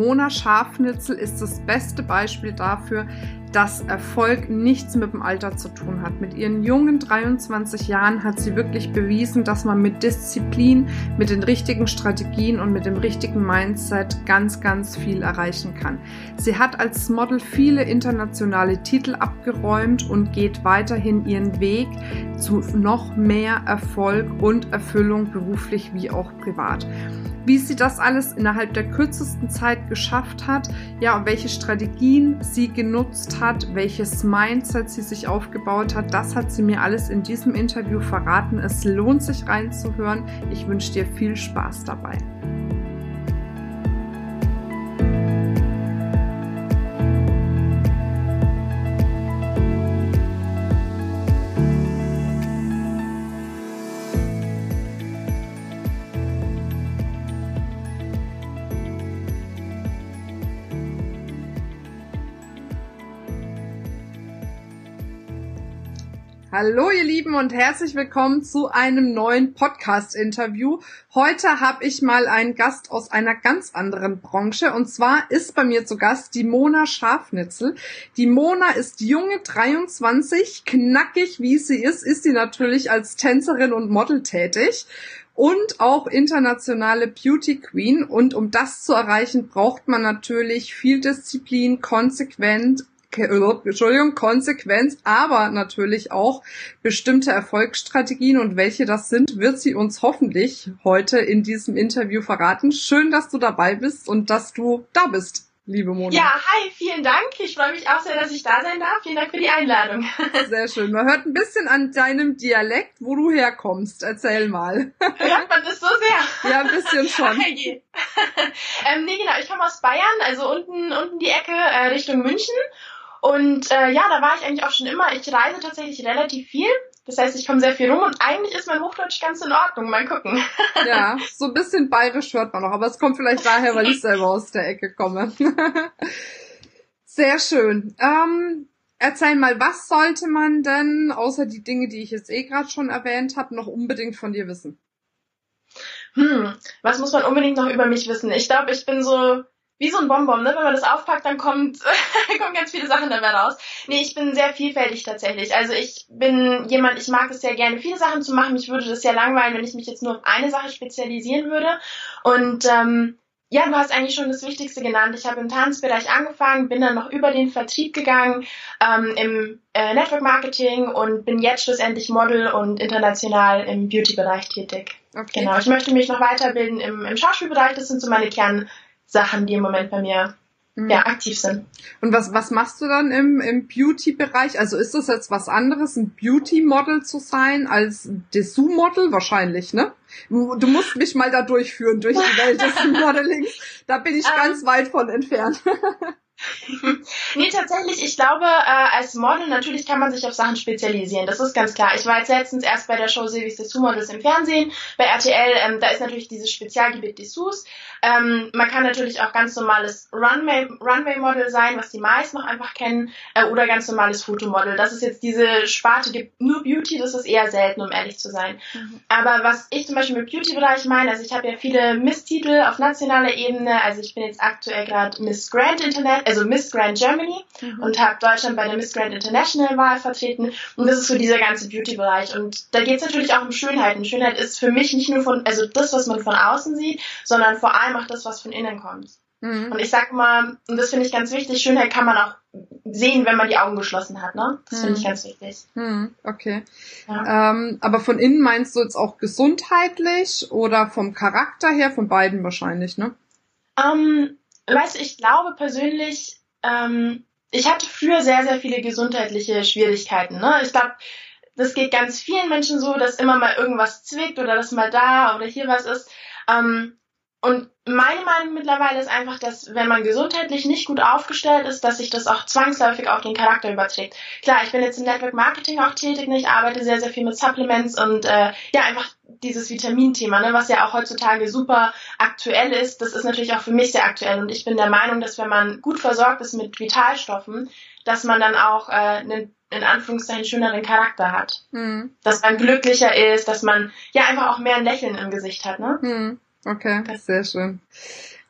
Mona Schafnitzel ist das beste Beispiel dafür, dass Erfolg nichts mit dem Alter zu tun hat. Mit ihren jungen 23 Jahren hat sie wirklich bewiesen, dass man mit Disziplin, mit den richtigen Strategien und mit dem richtigen Mindset ganz, ganz viel erreichen kann. Sie hat als Model viele internationale Titel abgeräumt und geht weiterhin ihren Weg zu noch mehr Erfolg und Erfüllung beruflich wie auch privat wie sie das alles innerhalb der kürzesten Zeit geschafft hat, ja, und welche Strategien sie genutzt hat, welches Mindset sie sich aufgebaut hat, das hat sie mir alles in diesem Interview verraten. Es lohnt sich reinzuhören. Ich wünsche dir viel Spaß dabei. Hallo ihr Lieben und herzlich willkommen zu einem neuen Podcast-Interview. Heute habe ich mal einen Gast aus einer ganz anderen Branche und zwar ist bei mir zu Gast die Mona Schafnitzel. Die Mona ist junge 23, knackig wie sie ist, ist sie natürlich als Tänzerin und Model tätig und auch internationale Beauty Queen. Und um das zu erreichen, braucht man natürlich viel Disziplin, konsequent, Entschuldigung, Konsequenz, aber natürlich auch bestimmte Erfolgsstrategien und welche das sind, wird sie uns hoffentlich heute in diesem Interview verraten. Schön, dass du dabei bist und dass du da bist. Liebe Mona. Ja, hi, vielen Dank. Ich freue mich auch sehr, dass ich da sein darf. Vielen Dank für die Einladung. Sehr schön. Man hört ein bisschen an deinem Dialekt, wo du herkommst. Erzähl mal. Hört man das so sehr? Ja, ein bisschen schon. ähm, nee, genau. Ich komme aus Bayern, also unten, unten die Ecke äh, Richtung München. Und äh, ja, da war ich eigentlich auch schon immer. Ich reise tatsächlich relativ viel. Das heißt, ich komme sehr viel rum und eigentlich ist mein Hochdeutsch ganz in Ordnung. Mal gucken. Ja, so ein bisschen bayerisch hört man noch, aber es kommt vielleicht daher, weil ich selber aus der Ecke komme. Sehr schön. Ähm, erzähl mal, was sollte man denn, außer die Dinge, die ich jetzt eh gerade schon erwähnt habe, noch unbedingt von dir wissen? Hm, was muss man unbedingt noch über mich wissen? Ich glaube, ich bin so wie so ein Bonbon, ne? Wenn man das aufpackt, dann kommt, kommen ganz viele Sachen dabei raus. Nee, ich bin sehr vielfältig tatsächlich. Also ich bin jemand, ich mag es sehr gerne, viele Sachen zu machen. Mich würde das sehr langweilen, wenn ich mich jetzt nur auf eine Sache spezialisieren würde. Und ähm, ja, du hast eigentlich schon das Wichtigste genannt. Ich habe im Tanzbereich angefangen, bin dann noch über den Vertrieb gegangen, ähm, im äh, Network Marketing und bin jetzt schlussendlich Model und international im Beauty-Bereich tätig. Okay. Genau, ich möchte mich noch weiterbilden im, im Schauspielbereich. Das sind so meine Kern, Sachen, die im Moment bei mir mhm. ja, aktiv sind. Und was, was machst du dann im, im Beauty-Bereich? Also ist das jetzt was anderes, ein Beauty-Model zu sein als Dessous-Model? Wahrscheinlich, ne? Du, musst mich mal da durchführen durch die Welt des Modelings. Da bin ich ganz ähm, weit von entfernt. nee, tatsächlich, ich glaube, äh, als Model natürlich kann man sich auf Sachen spezialisieren. Das ist ganz klar. Ich war jetzt letztens erst bei der Show Silvis Dessous Models im Fernsehen. Bei RTL, ähm, da ist natürlich dieses Spezialgebiet Dessous. Ähm, man kann natürlich auch ganz normales Runway, Runway Model sein, was die meisten noch einfach kennen, äh, oder ganz normales Fotomodel. Das ist jetzt diese Sparte, gibt nur Beauty, das ist eher selten, um ehrlich zu sein. Mhm. Aber was ich zum Beispiel mit Beauty-Bereich meine, also ich habe ja viele Miss-Titel auf nationaler Ebene. Also ich bin jetzt aktuell gerade Miss Grand Internet, also Miss Grand Germany mhm. und habe Deutschland bei der Miss Grand International Wahl vertreten. Und das ist so dieser ganze Beauty-Bereich. Und da geht es natürlich auch um Schönheit. Und Schönheit ist für mich nicht nur von, also das, was man von außen sieht, sondern vor allem auch das, was von innen kommt. Mhm. Und ich sag mal, und das finde ich ganz wichtig, Schönheit kann man auch sehen, wenn man die Augen geschlossen hat, ne? Das finde ich mhm. ganz wichtig. Mhm, okay. Ja. Ähm, aber von innen meinst du jetzt auch gesundheitlich oder vom Charakter her, von beiden wahrscheinlich, ne? Ähm, weißt du, ich glaube persönlich, ähm, ich hatte früher sehr, sehr viele gesundheitliche Schwierigkeiten. Ne? Ich glaube, das geht ganz vielen Menschen so, dass immer mal irgendwas zwickt oder dass mal da oder hier was ist. Ähm, und meine Meinung mittlerweile ist einfach, dass wenn man gesundheitlich nicht gut aufgestellt ist, dass sich das auch zwangsläufig auf den Charakter überträgt. Klar, ich bin jetzt im Network Marketing auch tätig, ne? ich arbeite sehr, sehr viel mit Supplements und äh, ja, einfach dieses Vitaminthema, ne, was ja auch heutzutage super aktuell ist, das ist natürlich auch für mich sehr aktuell. Und ich bin der Meinung, dass wenn man gut versorgt ist mit Vitalstoffen, dass man dann auch äh, einen in Anführungszeichen schöneren Charakter hat. Mhm. Dass man glücklicher ist, dass man ja einfach auch mehr ein Lächeln im Gesicht hat. Ne? Mhm. Okay, sehr schön.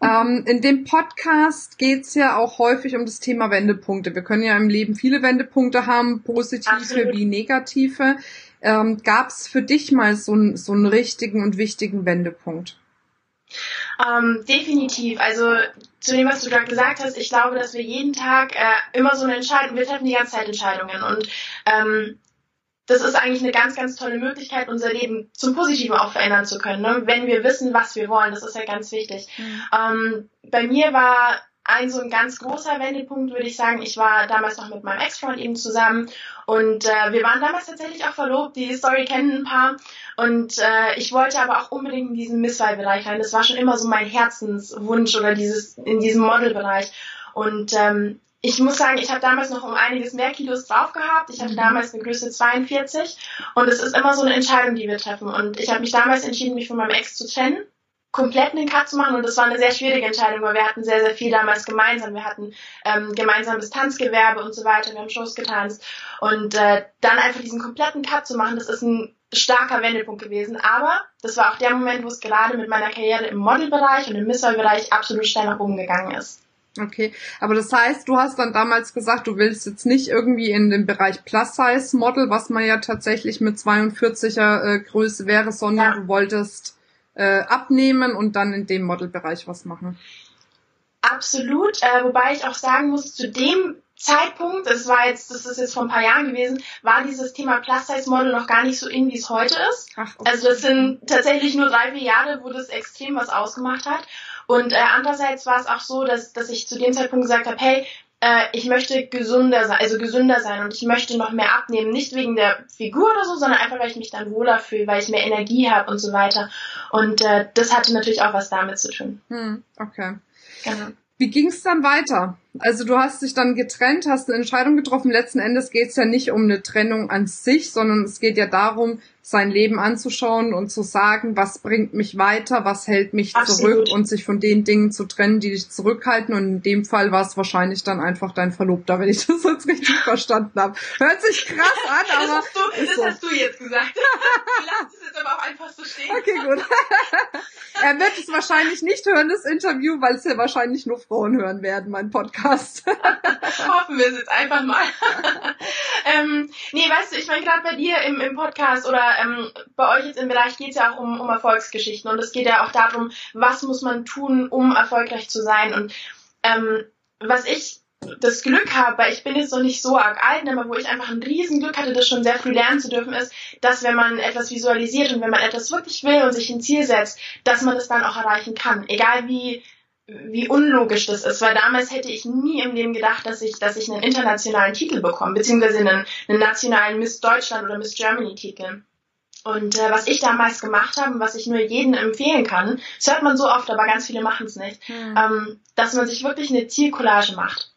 Ähm, in dem Podcast geht's ja auch häufig um das Thema Wendepunkte. Wir können ja im Leben viele Wendepunkte haben, positive Absolut. wie negative. Ähm, gab's für dich mal so, so einen richtigen und wichtigen Wendepunkt? Ähm, definitiv. Also zu dem, was du gerade gesagt hast, ich glaube, dass wir jeden Tag äh, immer so eine Entscheidung, wir treffen die ganze Zeit Entscheidungen und ähm, das ist eigentlich eine ganz, ganz tolle Möglichkeit, unser Leben zum Positiven auch verändern zu können, ne? wenn wir wissen, was wir wollen. Das ist ja ganz wichtig. Mhm. Ähm, bei mir war ein so ein ganz großer Wendepunkt, würde ich sagen. Ich war damals noch mit meinem Ex-Freund eben zusammen und äh, wir waren damals tatsächlich auch verlobt. Die Story kennen ein paar. Und äh, ich wollte aber auch unbedingt in diesen Misswahlbereich rein. Das war schon immer so mein Herzenswunsch oder dieses in diesem Modelbereich. Und ähm, ich muss sagen, ich habe damals noch um einiges mehr Kilos drauf gehabt. Ich hatte mhm. damals eine Größe 42 und es ist immer so eine Entscheidung, die wir treffen. Und ich habe mich damals entschieden, mich von meinem Ex zu trennen, komplett einen Cut zu machen und das war eine sehr schwierige Entscheidung, weil wir hatten sehr, sehr viel damals gemeinsam. Wir hatten ähm, gemeinsames Tanzgewerbe und so weiter, wir haben Shows getanzt und äh, dann einfach diesen kompletten Cut zu machen, das ist ein starker Wendepunkt gewesen. Aber das war auch der Moment, wo es gerade mit meiner Karriere im Modelbereich und im Misswahlbereich absolut steil nach oben gegangen ist. Okay, aber das heißt, du hast dann damals gesagt, du willst jetzt nicht irgendwie in den Bereich Plus-Size-Model, was man ja tatsächlich mit 42er äh, Größe wäre, sondern ja. du wolltest äh, abnehmen und dann in dem Modelbereich was machen. Absolut, äh, wobei ich auch sagen muss, zu dem Zeitpunkt, das war jetzt, das ist jetzt vor ein paar Jahren gewesen, war dieses Thema Plus-Size-Model noch gar nicht so in, wie es heute ist. Ach, okay. Also das sind tatsächlich nur drei, vier Jahre, wo das extrem was ausgemacht hat. Und äh, andererseits war es auch so, dass, dass ich zu dem Zeitpunkt gesagt habe, hey, äh, ich möchte gesünder sein, also gesünder sein und ich möchte noch mehr abnehmen, nicht wegen der Figur oder so, sondern einfach, weil ich mich dann wohler fühle, weil ich mehr Energie habe und so weiter. Und äh, das hatte natürlich auch was damit zu tun. Hm, okay. Genau. Wie ging es dann weiter? Also du hast dich dann getrennt, hast eine Entscheidung getroffen. Letzten Endes geht es ja nicht um eine Trennung an sich, sondern es geht ja darum, sein Leben anzuschauen und zu sagen, was bringt mich weiter, was hält mich Absolut. zurück und sich von den Dingen zu trennen, die dich zurückhalten. Und in dem Fall war es wahrscheinlich dann einfach dein Verlobter, wenn ich das jetzt richtig verstanden habe. Hört sich krass an, aber. Das, hast du, das so. hast du jetzt gesagt. lässt es jetzt aber auch einfach so stehen. Okay, gut. er wird es wahrscheinlich nicht hören, das Interview, weil es ja wahrscheinlich nur Frauen hören werden, mein Podcast. Hoffen wir es jetzt einfach mal. ähm, nee, weißt du, ich meine, gerade bei dir im, im Podcast oder ähm, bei euch jetzt im Bereich geht es ja auch um, um Erfolgsgeschichten und es geht ja auch darum, was muss man tun, um erfolgreich zu sein. Und ähm, was ich das Glück habe, weil ich bin jetzt noch nicht so arg alt, aber wo ich einfach ein Riesenglück hatte, das schon sehr früh lernen zu dürfen, ist, dass wenn man etwas visualisiert und wenn man etwas wirklich will und sich ein Ziel setzt, dass man das dann auch erreichen kann. Egal wie wie unlogisch das ist, weil damals hätte ich nie im Leben gedacht, dass ich, dass ich einen internationalen Titel bekomme, beziehungsweise einen, einen nationalen Miss Deutschland oder Miss Germany Titel. Und äh, was ich damals gemacht habe, was ich nur jedem empfehlen kann, das hört man so oft, aber ganz viele machen es nicht, mhm. ähm, dass man sich wirklich eine Zielcollage macht.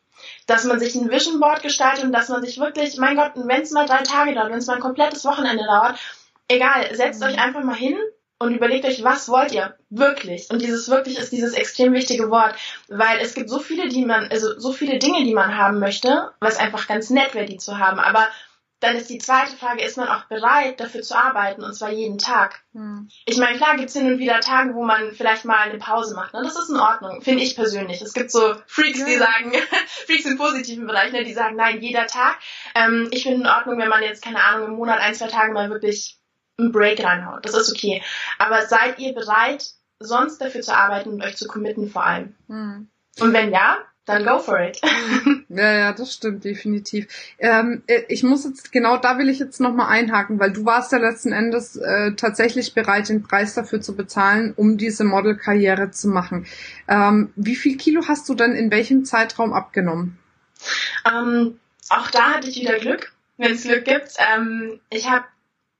Dass man sich ein Vision Board gestaltet und dass man sich wirklich, mein Gott, wenn es mal drei Tage dauert, wenn es mal ein komplettes Wochenende dauert, egal, setzt mhm. euch einfach mal hin und überlegt euch, was wollt ihr wirklich? Und dieses wirklich ist dieses extrem wichtige Wort, weil es gibt so viele, die man, also so viele Dinge, die man haben möchte, was einfach ganz nett wäre, die zu haben. Aber dann ist die zweite Frage, ist man auch bereit, dafür zu arbeiten, und zwar jeden Tag? Hm. Ich meine, klar gibt es hin und wieder Tage, wo man vielleicht mal eine Pause macht. Ne? Das ist in Ordnung, finde ich persönlich. Es gibt so Freaks, ja. die sagen, Freaks im positiven Bereich, ne? die sagen, nein, jeder Tag. Ähm, ich finde in Ordnung, wenn man jetzt, keine Ahnung, im Monat ein, zwei Tage mal wirklich einen Break reinhaut. Das ist okay. Aber seid ihr bereit, sonst dafür zu arbeiten und euch zu committen vor allem? Hm. Und wenn ja, dann go for it. ja, ja, das stimmt definitiv. Ähm, äh, ich muss jetzt, genau da will ich jetzt nochmal einhaken, weil du warst ja letzten Endes äh, tatsächlich bereit, den Preis dafür zu bezahlen, um diese Modelkarriere zu machen. Ähm, wie viel Kilo hast du denn in welchem Zeitraum abgenommen? Ähm, auch da hatte ich wieder Glück, wenn es Glück gibt. Ähm, ich habe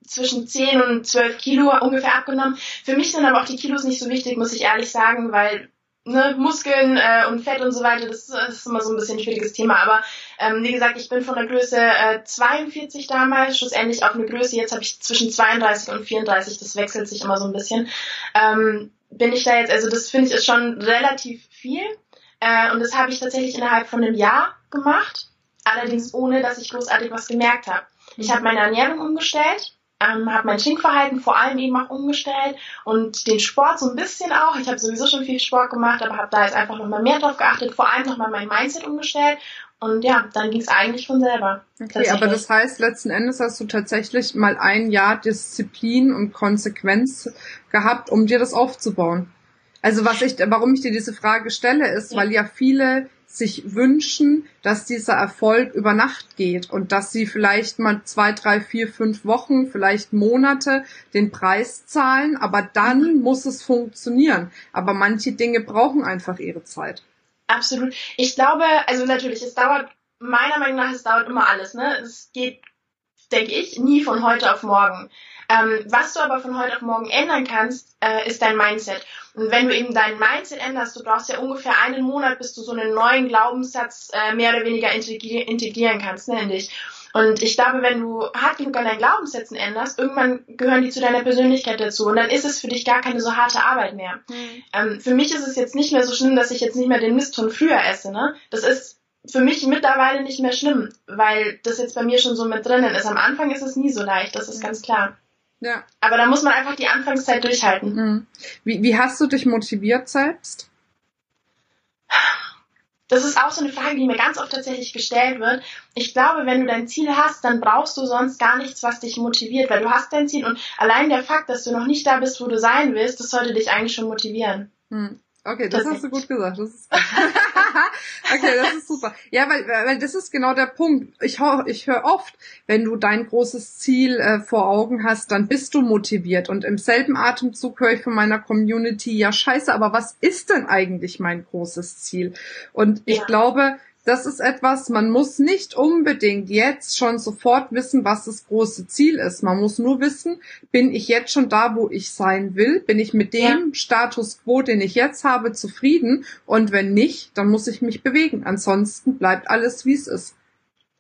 zwischen 10 und 12 Kilo ungefähr abgenommen. Für mich sind aber auch die Kilos nicht so wichtig, muss ich ehrlich sagen, weil ne, Muskeln äh, und Fett und so weiter, das, das, ist immer so ein bisschen ein schwieriges Thema. Aber ähm, wie gesagt, ich bin von der Größe äh, 42 damals, schlussendlich auf eine Größe, jetzt habe ich zwischen 32 und 34, das wechselt sich immer so ein bisschen. Ähm, bin ich da jetzt, also das finde ich ist schon relativ viel. Äh, und das habe ich tatsächlich innerhalb von einem Jahr gemacht, allerdings ohne, dass ich großartig was gemerkt habe. Ich habe meine Ernährung umgestellt, ähm, habe mein Trinkverhalten vor allem eben auch umgestellt und den Sport so ein bisschen auch. Ich habe sowieso schon viel Sport gemacht, aber habe da jetzt einfach nochmal mehr drauf geachtet, vor allem nochmal mein Mindset umgestellt. Und ja, dann ging es eigentlich von selber. Okay, aber das heißt, letzten Endes hast du tatsächlich mal ein Jahr Disziplin und Konsequenz gehabt, um dir das aufzubauen. Also was ich, warum ich dir diese Frage stelle, ist, ja. weil ja viele sich wünschen, dass dieser Erfolg über Nacht geht und dass sie vielleicht mal zwei, drei, vier, fünf Wochen, vielleicht Monate den Preis zahlen, aber dann mhm. muss es funktionieren. Aber manche Dinge brauchen einfach ihre Zeit. Absolut. Ich glaube, also natürlich, es dauert, meiner Meinung nach, es dauert immer alles, ne? Es geht, denke ich, nie von heute auf morgen. Ähm, was du aber von heute auf morgen ändern kannst, äh, ist dein Mindset. Und wenn du eben dein Mindset änderst, du brauchst ja ungefähr einen Monat, bis du so einen neuen Glaubenssatz äh, mehr oder weniger integri integrieren kannst ne, in dich. Und ich glaube, wenn du hart genug an deinen Glaubenssätzen änderst, irgendwann gehören die zu deiner Persönlichkeit dazu. Und dann ist es für dich gar keine so harte Arbeit mehr. Mhm. Ähm, für mich ist es jetzt nicht mehr so schlimm, dass ich jetzt nicht mehr den Mist von früher esse. Ne? Das ist für mich mittlerweile nicht mehr schlimm, weil das jetzt bei mir schon so mit drinnen ist. Am Anfang ist es nie so leicht, das ist mhm. ganz klar. Ja. Aber da muss man einfach die Anfangszeit durchhalten. Mhm. Wie, wie hast du dich motiviert selbst? Das ist auch so eine Frage, die mir ganz oft tatsächlich gestellt wird. Ich glaube, wenn du dein Ziel hast, dann brauchst du sonst gar nichts, was dich motiviert, weil du hast dein Ziel und allein der Fakt, dass du noch nicht da bist, wo du sein willst, das sollte dich eigentlich schon motivieren. Hm. Okay, das, hast du gut gesagt. Das ist gut. okay, das ist super. Ja, weil, weil das ist genau der Punkt. Ich, ich höre oft, wenn du dein großes Ziel äh, vor Augen hast, dann bist du motiviert. Und im selben Atemzug höre ich von meiner Community, ja scheiße, aber was ist denn eigentlich mein großes Ziel? Und ich ja. glaube, das ist etwas, man muss nicht unbedingt jetzt schon sofort wissen, was das große Ziel ist. Man muss nur wissen, bin ich jetzt schon da, wo ich sein will? Bin ich mit dem ja. Status quo, den ich jetzt habe, zufrieden? Und wenn nicht, dann muss ich mich bewegen. Ansonsten bleibt alles, wie es ist.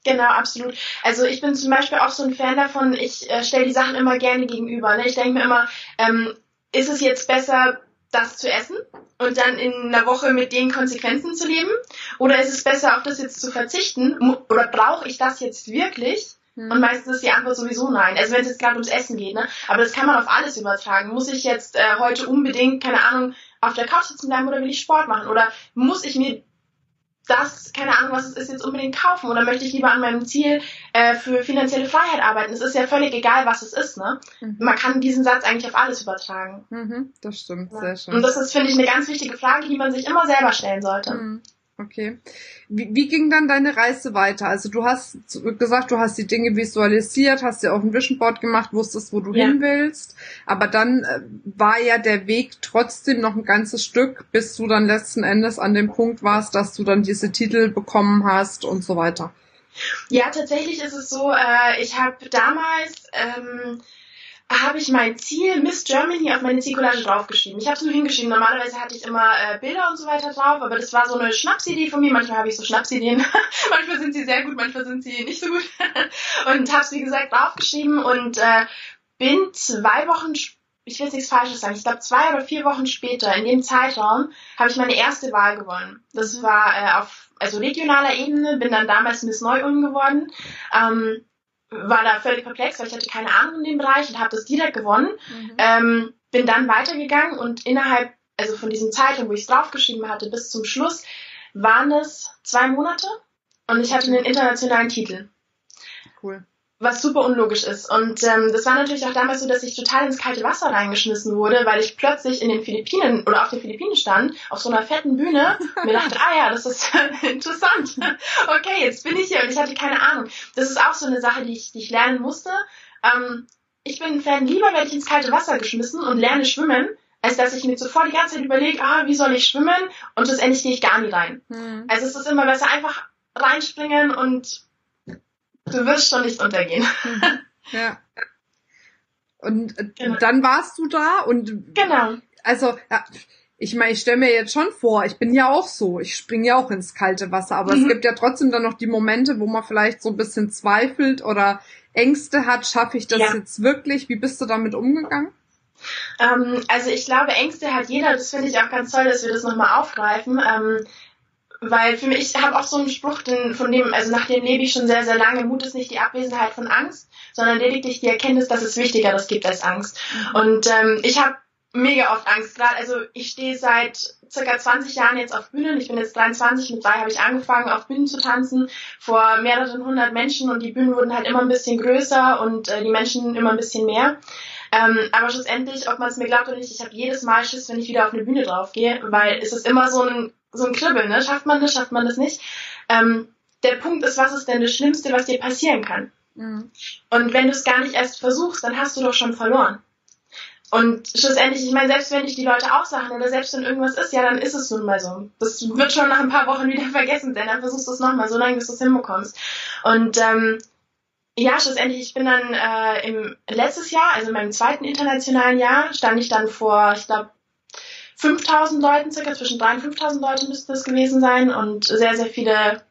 Genau, absolut. Also ich bin zum Beispiel auch so ein Fan davon, ich äh, stelle die Sachen immer gerne gegenüber. Ne? Ich denke mir immer, ähm, ist es jetzt besser, das zu essen und dann in einer Woche mit den Konsequenzen zu leben? Oder ist es besser, auf das jetzt zu verzichten? Oder brauche ich das jetzt wirklich? Hm. Und meistens ist die Antwort sowieso nein. Also wenn es jetzt gerade ums Essen geht, ne? Aber das kann man auf alles übertragen. Muss ich jetzt äh, heute unbedingt, keine Ahnung, auf der Couch sitzen bleiben oder will ich Sport machen? Oder muss ich mir das, keine Ahnung, was es ist, jetzt unbedingt kaufen oder möchte ich lieber an meinem Ziel äh, für finanzielle Freiheit arbeiten? Es ist ja völlig egal, was es ist, ne? Mhm. Man kann diesen Satz eigentlich auf alles übertragen. Mhm, das stimmt, ja. sehr schön. Und das ist, finde ich, eine ganz wichtige Frage, die man sich immer selber stellen sollte. Mhm. Okay. Wie, wie ging dann deine Reise weiter? Also du hast gesagt, du hast die Dinge visualisiert, hast dir auf dem Vision Board gemacht, wusstest, wo du ja. hin willst. Aber dann äh, war ja der Weg trotzdem noch ein ganzes Stück, bis du dann letzten Endes an dem Punkt warst, dass du dann diese Titel bekommen hast und so weiter. Ja, tatsächlich ist es so, äh, ich habe damals ähm, habe ich mein Ziel Miss Germany auf meine Zielcollage draufgeschrieben. Ich habe es nur hingeschrieben. Normalerweise hatte ich immer äh, Bilder und so weiter drauf, aber das war so eine Schnapsidee von mir. Manchmal habe ich so Schnapsideen. manchmal sind sie sehr gut, manchmal sind sie nicht so gut. und habe es, wie gesagt, draufgeschrieben und äh, bin zwei Wochen ich will jetzt nichts Falsches sagen, ich glaube zwei oder vier Wochen später, in dem Zeitraum, habe ich meine erste Wahl gewonnen. Das war äh, auf also regionaler Ebene, bin dann damals Miss Neu-Ulm geworden. Ähm, war da völlig perplex, weil ich hatte keine Ahnung in dem Bereich und habe das direkt gewonnen. Mhm. Ähm, bin dann weitergegangen und innerhalb, also von diesem Zeitraum, wo ich es draufgeschrieben hatte, bis zum Schluss, waren es zwei Monate und ich hatte einen internationalen Titel. Cool was super unlogisch ist. Und ähm, das war natürlich auch damals so, dass ich total ins kalte Wasser reingeschmissen wurde, weil ich plötzlich in den Philippinen oder auf den Philippinen stand, auf so einer fetten Bühne und mir dachte, ah ja, das ist interessant. okay, jetzt bin ich hier und ich hatte keine Ahnung. Das ist auch so eine Sache, die ich, die ich lernen musste. Ähm, ich bin ein Fan, lieber werde ich ins kalte Wasser geschmissen und lerne schwimmen, als dass ich mir zuvor die ganze Zeit überlege, ah, wie soll ich schwimmen? Und schlussendlich gehe ich gar nie rein. Hm. Also es ist immer besser, einfach reinspringen und Du wirst schon nicht untergehen. Ja. Und äh, genau. dann warst du da und genau. Also ja, ich meine, ich stelle mir jetzt schon vor, ich bin ja auch so, ich springe ja auch ins kalte Wasser, aber mhm. es gibt ja trotzdem dann noch die Momente, wo man vielleicht so ein bisschen zweifelt oder Ängste hat, schaffe ich das ja. jetzt wirklich? Wie bist du damit umgegangen? Ähm, also ich glaube, Ängste hat jeder, das finde ich auch ganz toll, dass wir das nochmal aufgreifen. Ähm, weil für mich, ich habe auch so einen Spruch, den, von dem, also nach dem lebe ich schon sehr, sehr lange. Mut ist nicht die Abwesenheit von Angst, sondern lediglich die Erkenntnis, dass es Wichtigeres gibt als Angst. Mhm. Und ähm, ich habe mega oft Angst. Gerade, also ich stehe seit circa 20 Jahren jetzt auf Bühnen. Ich bin jetzt 23, mit drei habe ich angefangen, auf Bühnen zu tanzen, vor mehreren hundert Menschen und die Bühnen wurden halt immer ein bisschen größer und äh, die Menschen immer ein bisschen mehr. Ähm, aber schlussendlich, ob man es mir glaubt oder nicht, ich habe jedes Mal Schiss, wenn ich wieder auf eine Bühne draufgehe, weil es ist immer so ein, so ein Kribbeln, ne? Schafft man das, schafft man das nicht? Ähm, der Punkt ist, was ist denn das Schlimmste, was dir passieren kann? Mhm. Und wenn du es gar nicht erst versuchst, dann hast du doch schon verloren. Und schlussendlich, ich meine, selbst wenn dich die Leute aussachen oder selbst wenn irgendwas ist, ja, dann ist es nun mal so. Das wird schon nach ein paar Wochen wieder vergessen, denn dann versuchst du es nochmal, so lange bis du es hinbekommst. Und ähm, ja, schlussendlich, ich bin dann äh, im letztes Jahr, also in meinem zweiten internationalen Jahr, stand ich dann vor, ich glaube, 5000 Leuten, circa zwischen 3.000 und 5000 Leute müssten das gewesen sein und sehr, sehr viele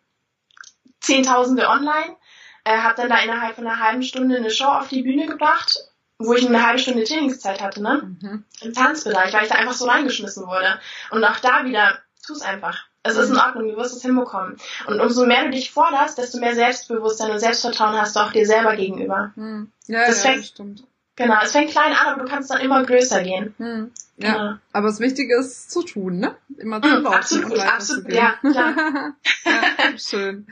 Zehntausende online. Äh, habe dann da innerhalb von einer halben Stunde eine Show auf die Bühne gebracht wo ich eine halbe Stunde Trainingszeit hatte, ne? Mhm. Im Tanzbereich, weil ich da einfach so reingeschmissen wurde. Und auch da wieder, tu es einfach. Es ist in Ordnung, du wirst es hinbekommen. Und umso mehr du dich forderst, desto mehr Selbstbewusstsein und Selbstvertrauen hast du auch dir selber gegenüber. Mhm. Ja, das ja, fängt, das stimmt. Genau, es fängt klein an, aber du kannst dann immer größer gehen. Mhm. Ja, genau. aber das Wichtige ist zu tun, ne? Immer zu mhm, laufen absolut, und absolut, zu gehen. ja, klar. ja, schön.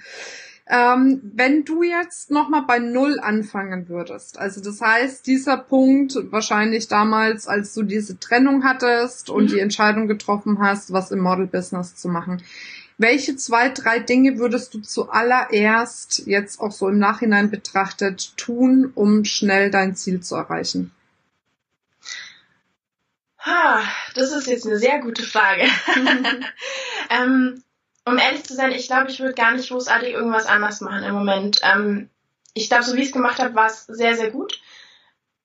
Ähm, wenn du jetzt nochmal bei Null anfangen würdest, also das heißt, dieser Punkt wahrscheinlich damals, als du diese Trennung hattest und mhm. die Entscheidung getroffen hast, was im Model-Business zu machen, welche zwei, drei Dinge würdest du zuallererst jetzt auch so im Nachhinein betrachtet tun, um schnell dein Ziel zu erreichen? Ha, das ist jetzt eine sehr gute Frage. ähm, um ehrlich zu sein, ich glaube, ich würde gar nicht großartig irgendwas anders machen im Moment. Ähm, ich glaube, so wie ich es gemacht habe, war es sehr, sehr gut.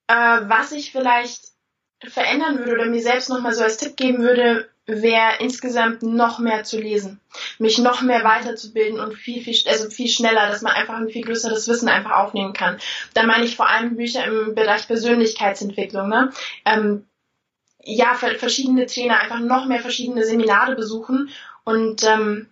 Äh, was ich vielleicht verändern würde oder mir selbst nochmal so als Tipp geben würde, wäre insgesamt noch mehr zu lesen, mich noch mehr weiterzubilden und viel, viel, also viel schneller, dass man einfach ein viel größeres Wissen einfach aufnehmen kann. Da meine ich vor allem Bücher im Bereich Persönlichkeitsentwicklung, ne? Ähm, ja, verschiedene Trainer einfach noch mehr verschiedene Seminare besuchen und ähm,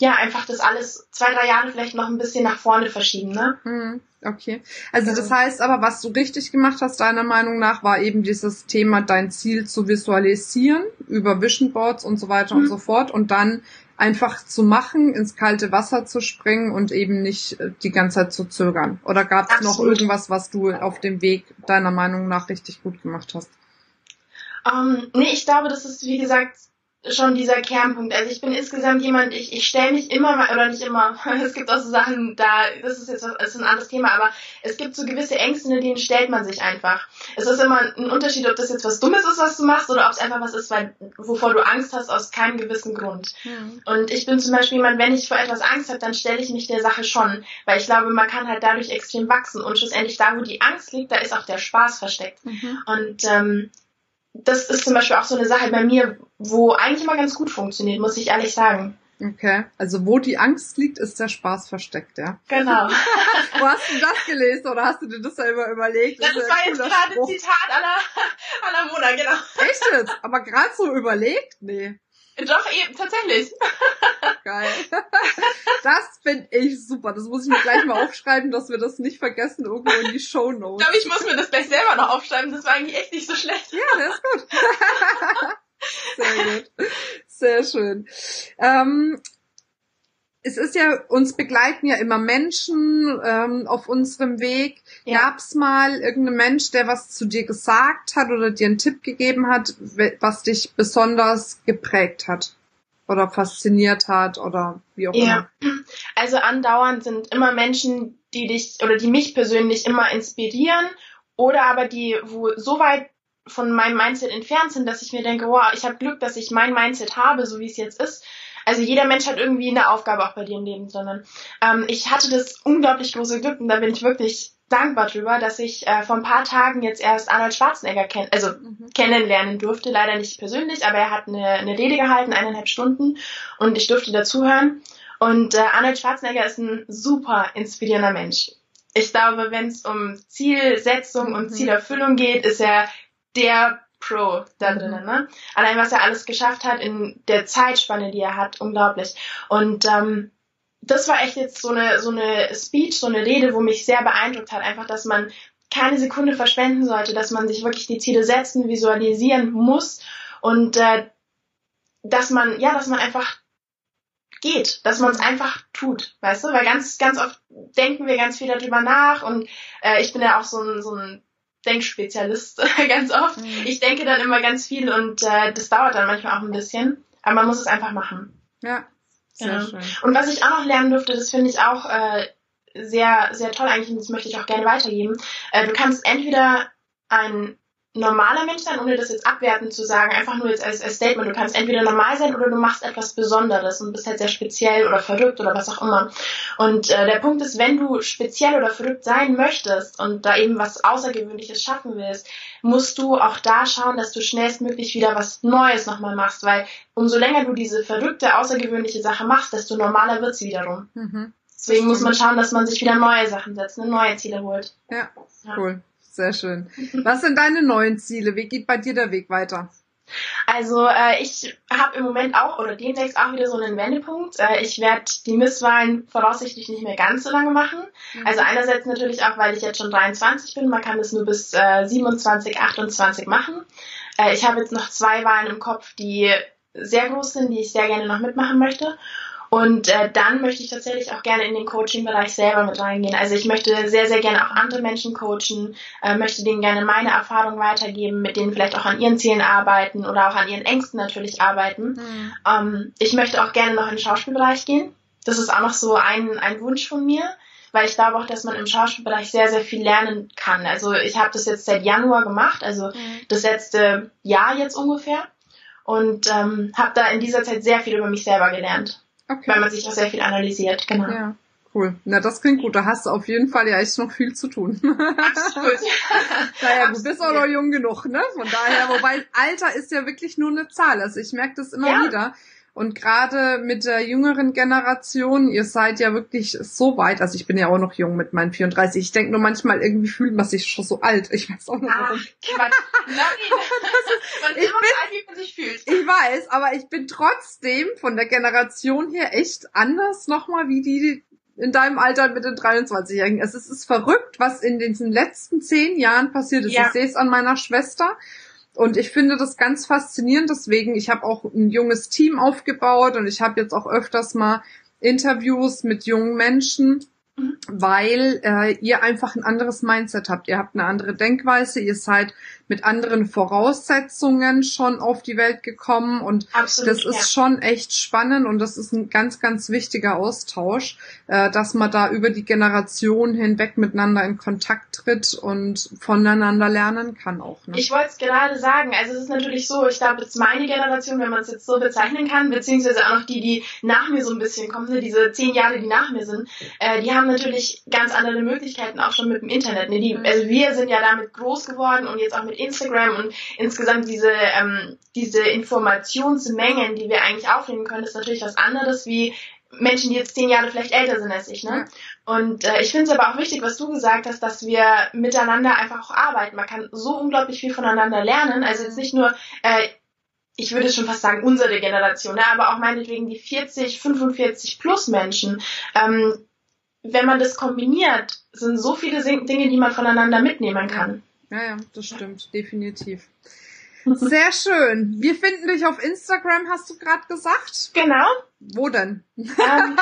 ja, einfach das alles zwei, drei Jahre vielleicht noch ein bisschen nach vorne verschieben, ne? Hm, okay. Also das heißt aber, was du richtig gemacht hast, deiner Meinung nach, war eben dieses Thema, dein Ziel zu visualisieren über Vision Boards und so weiter mhm. und so fort und dann einfach zu machen, ins kalte Wasser zu springen und eben nicht äh, die ganze Zeit zu zögern. Oder gab es noch irgendwas, was du auf dem Weg deiner Meinung nach richtig gut gemacht hast? Ähm, nee, ich glaube, das ist, wie gesagt, schon dieser Kernpunkt. Also ich bin insgesamt jemand, ich, ich stelle mich immer mal, oder nicht immer, es gibt auch so Sachen, da, das ist jetzt das ist ein anderes Thema, aber es gibt so gewisse Ängste, in denen stellt man sich einfach. Es ist immer ein Unterschied, ob das jetzt was Dummes ist, was du machst, oder ob es einfach was ist, weil, wovor du Angst hast, aus keinem gewissen Grund. Mhm. Und ich bin zum Beispiel jemand, wenn ich vor etwas Angst habe, dann stelle ich mich der Sache schon, weil ich glaube, man kann halt dadurch extrem wachsen und schlussendlich da, wo die Angst liegt, da ist auch der Spaß versteckt. Mhm. Und ähm, das ist zum Beispiel auch so eine Sache bei mir, wo eigentlich immer ganz gut funktioniert, muss ich ehrlich sagen. Okay, also wo die Angst liegt, ist der Spaß versteckt, ja? Genau. wo hast du das gelesen oder hast du dir das selber überlegt? Das, das war jetzt gerade ein Zitat aller, aller Mona, genau. Echt jetzt? Aber gerade so überlegt? Nee. Doch, eben, tatsächlich. Geil. Das finde ich super. Das muss ich mir gleich mal aufschreiben, dass wir das nicht vergessen, irgendwo in die Show Notes. Ich glaube, ich muss mir das gleich selber noch aufschreiben. Das war eigentlich echt nicht so schlecht. Ja, das ist gut. Sehr gut. Sehr schön. Ähm, es ist ja, uns begleiten ja immer Menschen ähm, auf unserem Weg. Ja. Gab's mal irgendeinen Mensch, der was zu dir gesagt hat oder dir einen Tipp gegeben hat, was dich besonders geprägt hat oder fasziniert hat oder wie auch ja. immer? Also andauernd sind immer Menschen, die dich oder die mich persönlich immer inspirieren oder aber die, wo so weit von meinem Mindset entfernt sind, dass ich mir denke, wow, ich habe Glück, dass ich mein Mindset habe, so wie es jetzt ist also jeder Mensch hat irgendwie eine Aufgabe auch bei dir im Leben, sondern ähm, ich hatte das unglaublich große Glück und da bin ich wirklich dankbar drüber, dass ich äh, vor ein paar Tagen jetzt erst Arnold Schwarzenegger kenn also mhm. kennenlernen durfte. Leider nicht persönlich, aber er hat eine, eine Rede gehalten, eineinhalb Stunden, und ich durfte dazuhören. Und äh, Arnold Schwarzenegger ist ein super inspirierender Mensch. Ich glaube, wenn es um Zielsetzung und mhm. Zielerfüllung geht, ist er der Pro da mhm. drinnen. Ne? Allein was er alles geschafft hat in der Zeitspanne, die er hat, unglaublich. Und ähm, das war echt jetzt so eine, so eine Speech, so eine Rede, wo mich sehr beeindruckt hat. Einfach, dass man keine Sekunde verschwenden sollte, dass man sich wirklich die Ziele setzen, visualisieren muss und äh, dass man, ja, dass man einfach geht, dass man es einfach tut, weißt du? Weil ganz, ganz oft denken wir ganz viel darüber nach und äh, ich bin ja auch so ein, so ein Denkspezialist ganz oft. Mhm. Ich denke dann immer ganz viel und äh, das dauert dann manchmal auch ein bisschen, aber man muss es einfach machen. Ja, sehr genau. schön. Und was ich auch noch lernen durfte, das finde ich auch äh, sehr, sehr toll eigentlich und das möchte ich auch gerne weitergeben. Äh, du kannst entweder ein normaler Mensch sein, ohne das jetzt abwertend zu sagen, einfach nur jetzt als, als Statement. Du kannst entweder normal sein oder du machst etwas Besonderes und bist halt sehr speziell oder verrückt oder was auch immer. Und äh, der Punkt ist, wenn du speziell oder verrückt sein möchtest und da eben was Außergewöhnliches schaffen willst, musst du auch da schauen, dass du schnellstmöglich wieder was Neues nochmal machst, weil umso länger du diese verrückte, außergewöhnliche Sache machst, desto normaler wird sie wiederum. Mhm. Deswegen muss man schauen, dass man sich wieder neue Sachen setzt, ne, neue Ziele holt. Ja, ja. cool. Sehr schön. Was sind deine neuen Ziele? Wie geht bei dir der Weg weiter? Also äh, ich habe im Moment auch oder demnächst auch wieder so einen Wendepunkt. Äh, ich werde die Misswahlen voraussichtlich nicht mehr ganz so lange machen. Mhm. Also einerseits natürlich auch, weil ich jetzt schon 23 bin. Man kann das nur bis äh, 27, 28 machen. Äh, ich habe jetzt noch zwei Wahlen im Kopf, die sehr groß sind, die ich sehr gerne noch mitmachen möchte. Und äh, dann möchte ich tatsächlich auch gerne in den Coaching-Bereich selber mit reingehen. Also ich möchte sehr, sehr gerne auch andere Menschen coachen, äh, möchte denen gerne meine Erfahrungen weitergeben, mit denen vielleicht auch an ihren Zielen arbeiten oder auch an ihren Ängsten natürlich arbeiten. Mhm. Ähm, ich möchte auch gerne noch in den Schauspielbereich gehen. Das ist auch noch so ein, ein Wunsch von mir, weil ich glaube auch, dass man im Schauspielbereich sehr, sehr viel lernen kann. Also ich habe das jetzt seit Januar gemacht, also mhm. das letzte Jahr jetzt ungefähr. Und ähm, habe da in dieser Zeit sehr viel über mich selber gelernt. Okay. Weil man sich auch sehr viel analysiert, genau. Ja. Cool. Na, das klingt gut. Da hast du auf jeden Fall ja echt noch viel zu tun. Absolut. naja, du bist auch noch jung genug, ne? Von daher, wobei Alter ist ja wirklich nur eine Zahl. Also ich merke das immer ja. wieder. Und gerade mit der jüngeren Generation, ihr seid ja wirklich so weit, also ich bin ja auch noch jung mit meinen 34. Ich denke nur manchmal, irgendwie fühlt man sich schon so alt. Ich weiß auch nicht warum. Quatsch. immer bin, alt, wie man sich fühlt. Ich weiß, aber ich bin trotzdem von der Generation her echt anders nochmal wie die in deinem Alter mit den 23-Jährigen. Es ist, es ist verrückt, was in diesen letzten zehn Jahren passiert ist. Ja. Ich sehe es an meiner Schwester. Und ich finde das ganz faszinierend. Deswegen, ich habe auch ein junges Team aufgebaut und ich habe jetzt auch öfters mal Interviews mit jungen Menschen weil äh, ihr einfach ein anderes Mindset habt. Ihr habt eine andere Denkweise, ihr seid mit anderen Voraussetzungen schon auf die Welt gekommen und Absolut, das ist schon echt spannend und das ist ein ganz, ganz wichtiger Austausch, äh, dass man da über die Generation hinweg miteinander in Kontakt tritt und voneinander lernen kann auch. Ne? Ich wollte es gerade sagen, also es ist natürlich so, ich glaube, jetzt meine Generation, wenn man es jetzt so bezeichnen kann, beziehungsweise auch noch die, die nach mir so ein bisschen kommen, ne, diese zehn Jahre, die nach mir sind, äh, die haben haben natürlich ganz andere Möglichkeiten auch schon mit dem Internet. Ne? Die, mhm. also wir sind ja damit groß geworden und jetzt auch mit Instagram und insgesamt diese, ähm, diese Informationsmengen, die wir eigentlich aufnehmen können, ist natürlich was anderes wie Menschen, die jetzt zehn Jahre vielleicht älter sind als ich. Ne? Und äh, ich finde es aber auch wichtig, was du gesagt hast, dass wir miteinander einfach auch arbeiten. Man kann so unglaublich viel voneinander lernen. Also jetzt nicht nur äh, ich würde schon fast sagen, unsere Generation, ne? aber auch meinetwegen die 40, 45 plus Menschen, ähm, wenn man das kombiniert, sind so viele Dinge, die man voneinander mitnehmen kann. Ja, ja, das stimmt, definitiv. Sehr schön. Wir finden dich auf Instagram, hast du gerade gesagt? Genau. Wo denn? Ähm,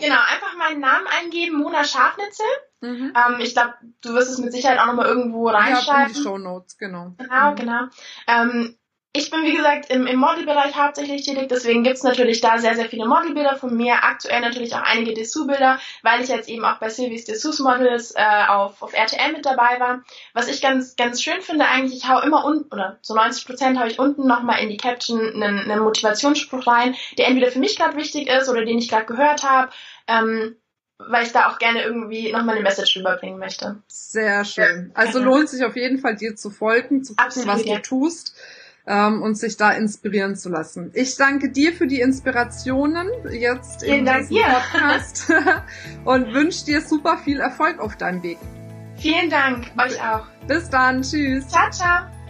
genau, einfach meinen Namen eingeben, Mona Schafnitzel. Mhm. Ähm, ich glaube, du wirst es mit Sicherheit auch nochmal irgendwo reinschreiben. Ja, in die Show Notes, genau. Genau, mhm. genau. Ähm, ich bin, wie gesagt, im, im Modelbereich hauptsächlich tätig, deswegen gibt's natürlich da sehr, sehr viele Modelbilder von mir. Aktuell natürlich auch einige Dessous-Bilder, weil ich jetzt eben auch bei Sylvies Dessous Models äh, auf, auf RTL mit dabei war. Was ich ganz, ganz schön finde eigentlich, ich hau immer unten, oder zu 90 Prozent hau ich unten nochmal in die Caption einen, einen Motivationsspruch rein, der entweder für mich gerade wichtig ist oder den ich gerade gehört habe. Ähm, weil ich da auch gerne irgendwie nochmal eine Message rüberbringen möchte. Sehr schön. Also lohnt sich auf jeden Fall, dir zu folgen, zu gucken, Absolut, was ja. du tust ähm, und sich da inspirieren zu lassen. Ich danke dir für die Inspirationen jetzt Vielen in Dank diesem dir. Podcast und wünsche dir super viel Erfolg auf deinem Weg. Vielen Dank, euch auch. Bis dann, tschüss. Ciao, ciao.